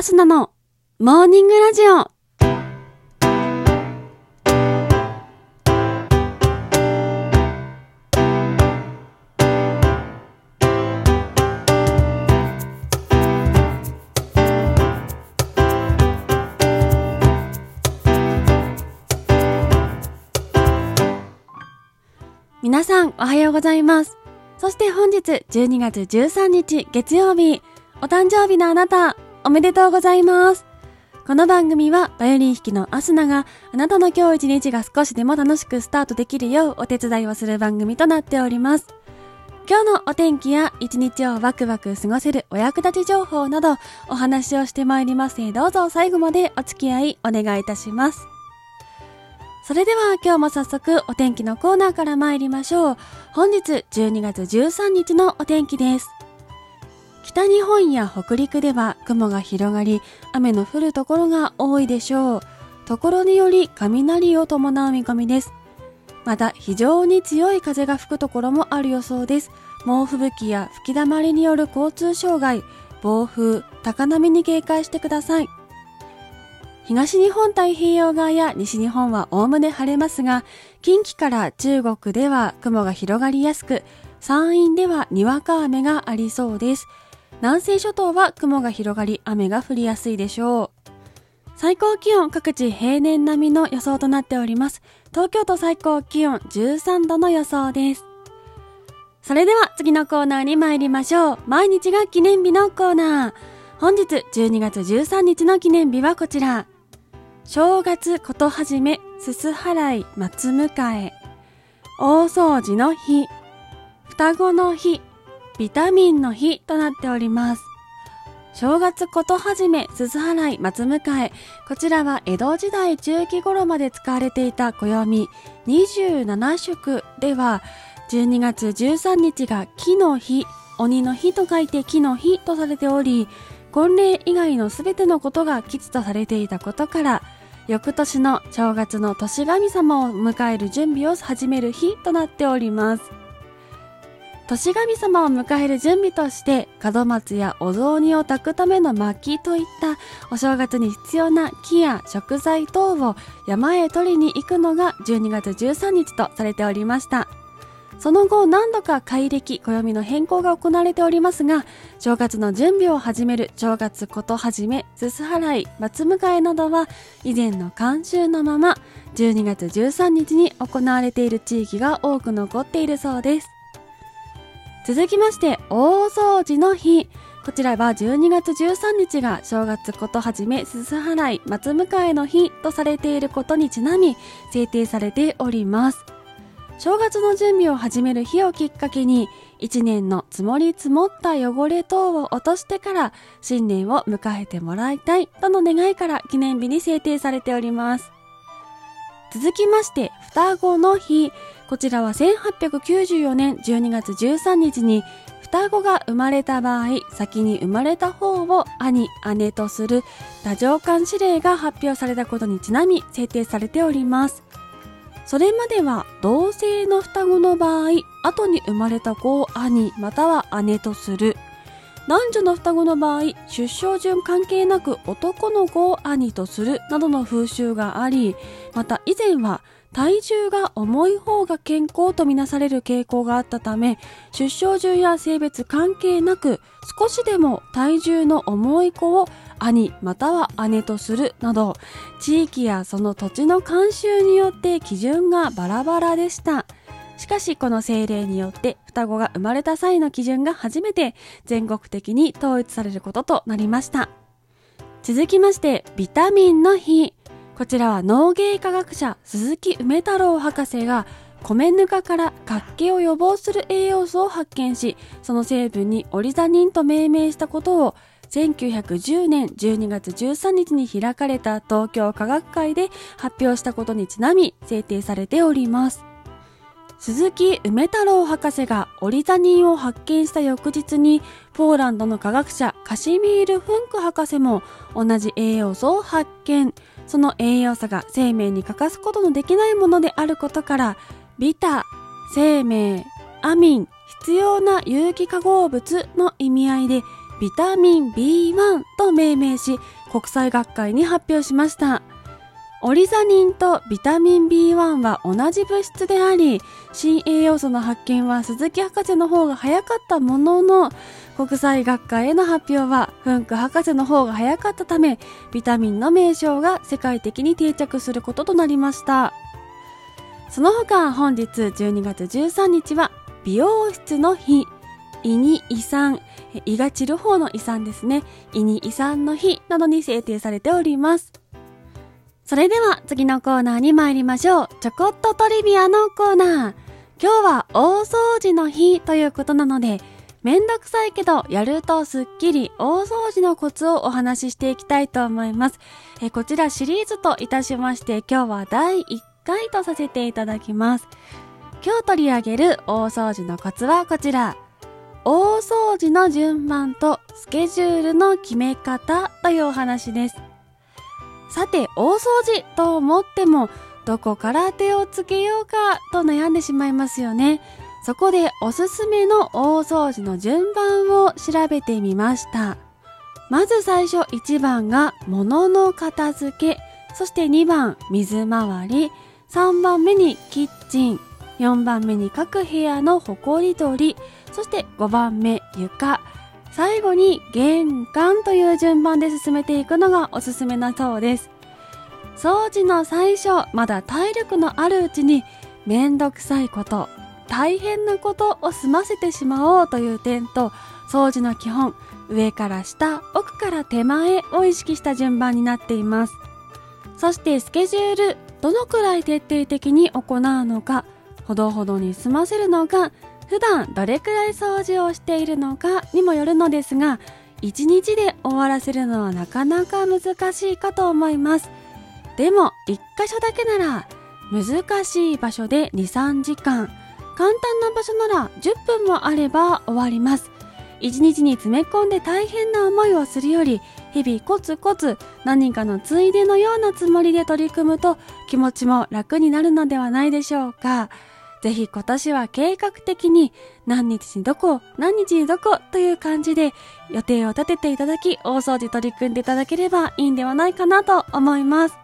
アスナのモーニングラジオ。皆さんおはようございます。そして本日12月13日月曜日、お誕生日のあなた、おめでとうございます。この番組はバイオリン弾きのアスナがあなたの今日一日が少しでも楽しくスタートできるようお手伝いをする番組となっております。今日のお天気や一日をワクワク過ごせるお役立ち情報などお話をしてまいりますどうぞ最後までお付き合いお願いいたします。それでは今日も早速お天気のコーナーから参りましょう。本日12月13日のお天気です。北日本や北陸では雲が広がり、雨の降るところが多いでしょう。ところにより雷を伴う見込みです。また非常に強い風が吹くところもある予想です。猛吹雪や吹き溜まりによる交通障害、暴風、高波に警戒してください。東日本太平洋側や西日本はおおむね晴れますが、近畿から中国では雲が広がりやすく、山陰ではにわか雨がありそうです。南西諸島は雲が広がり雨が降りやすいでしょう。最高気温各地平年並みの予想となっております。東京都最高気温13度の予想です。それでは次のコーナーに参りましょう。毎日が記念日のコーナー。本日12月13日の記念日はこちら。正月ことはじめ、すす払い、松迎え、大掃除の日、双子の日、ビタミンの日となっております。正月ことはじめ、すす払い、松迎え。こちらは江戸時代中期頃まで使われていた暦27色では、12月13日が木の日、鬼の日と書いて木の日とされており、婚礼以外のすべてのことが吉とされていたことから、翌年の正月の年神様を迎える準備を始める日となっております。年神様を迎える準備として門松やお雑煮を炊くための薪といったお正月に必要な木や食材等を山へ取りに行くのが12月13日とされておりました。その後何度か改暦、暦の変更が行われておりますが、正月の準備を始める正月ことはじめ、すす払い、松迎えなどは以前の慣習のまま12月13日に行われている地域が多く残っているそうです。続きまして、大掃除の日。こちらは12月13日が正月ことはじめ、すす払い、松迎えの日とされていることにちなみ制定されております。正月の準備を始める日をきっかけに、一年の積もり積もった汚れ等を落としてから新年を迎えてもらいたいとの願いから記念日に制定されております。続きまして、双子の日。こちらは1894年12月13日に双子が生まれた場合、先に生まれた方を兄、姉とする多条間指令が発表されたことにちなみ制定されております。それまでは同性の双子の場合、後に生まれた子を兄または姉とする。男女の双子の場合、出生順関係なく男の子を兄とするなどの風習があり、また以前は体重が重い方が健康とみなされる傾向があったため、出生順や性別関係なく少しでも体重の重い子を兄または姉とするなど、地域やその土地の慣習によって基準がバラバラでした。しかしこの政令によって双子が生まれた際の基準が初めて全国的に統一されることとなりました。続きまして、ビタミンの日。こちらは農芸科学者鈴木梅太郎博士が米ぬかから活気を予防する栄養素を発見し、その成分にオリザニンと命名したことを1910年12月13日に開かれた東京科学会で発表したことにちなみ制定されております。鈴木梅太郎博士がオリザニンを発見した翌日にポーランドの科学者カシミール・フンク博士も同じ栄養素を発見。その栄養素が生命に欠かすことのできないものであることから、ビタ、生命、アミン、必要な有機化合物の意味合いでビタミン B1 と命名し、国際学会に発表しました。オリザニンとビタミン B1 は同じ物質であり、新栄養素の発見は鈴木博士の方が早かったものの、国際学会への発表はフンク博士の方が早かったため、ビタミンの名称が世界的に定着することとなりました。その他本日12月13日は美容室の日、胃に胃酸、胃が散る方の胃酸ですね。胃に胃酸の日などに制定されております。それでは次のコーナーに参りましょう。ちょこっとトリビアのコーナー。今日は大掃除の日ということなので、めんどくさいけどやるとすっきり大掃除のコツをお話ししていきたいと思います。えこちらシリーズといたしまして今日は第1回とさせていただきます。今日取り上げる大掃除のコツはこちら。大掃除の順番とスケジュールの決め方というお話です。さて、大掃除と思っても、どこから手をつけようかと悩んでしまいますよね。そこでおすすめの大掃除の順番を調べてみました。まず最初1番が物の片付け、そして2番水回り、3番目にキッチン、4番目に各部屋のほこり取り、そして5番目床、最後に玄関という順番で進めていくのがおすすめなそうです。掃除の最初、まだ体力のあるうちにめんどくさいこと、大変なことを済ませてしまおうという点と、掃除の基本、上から下、奥から手前を意識した順番になっています。そしてスケジュール、どのくらい徹底的に行うのか、ほどほどに済ませるのか、普段どれくらい掃除をしているのかにもよるのですが、1日で終わらせるのはなかなか難しいかと思います。でも、1箇所だけなら、難しい場所で2、3時間、簡単な場所なら10分もあれば終わります。1日に詰め込んで大変な思いをするより、日々コツコツ何かのついでのようなつもりで取り組むと気持ちも楽になるのではないでしょうか。ぜひ今年は計画的に何日にどこ、何日にどこという感じで予定を立てていただき、大掃除取り組んでいただければいいんではないかなと思います。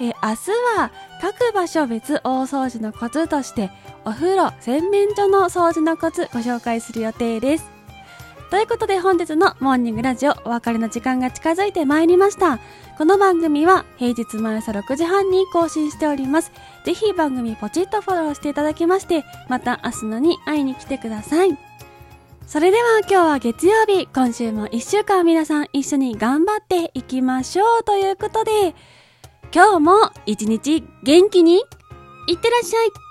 え明日は各場所別大掃除のコツとしてお風呂、洗面所の掃除のコツご紹介する予定です。ということで本日のモーニングラジオお別れの時間が近づいてまいりました。この番組は平日毎朝6時半に更新しております。ぜひ番組ポチッとフォローしていただきまして、また明日のに会いに来てください。それでは今日は月曜日、今週も1週間皆さん一緒に頑張っていきましょうということで、今日も一日元気にいってらっしゃい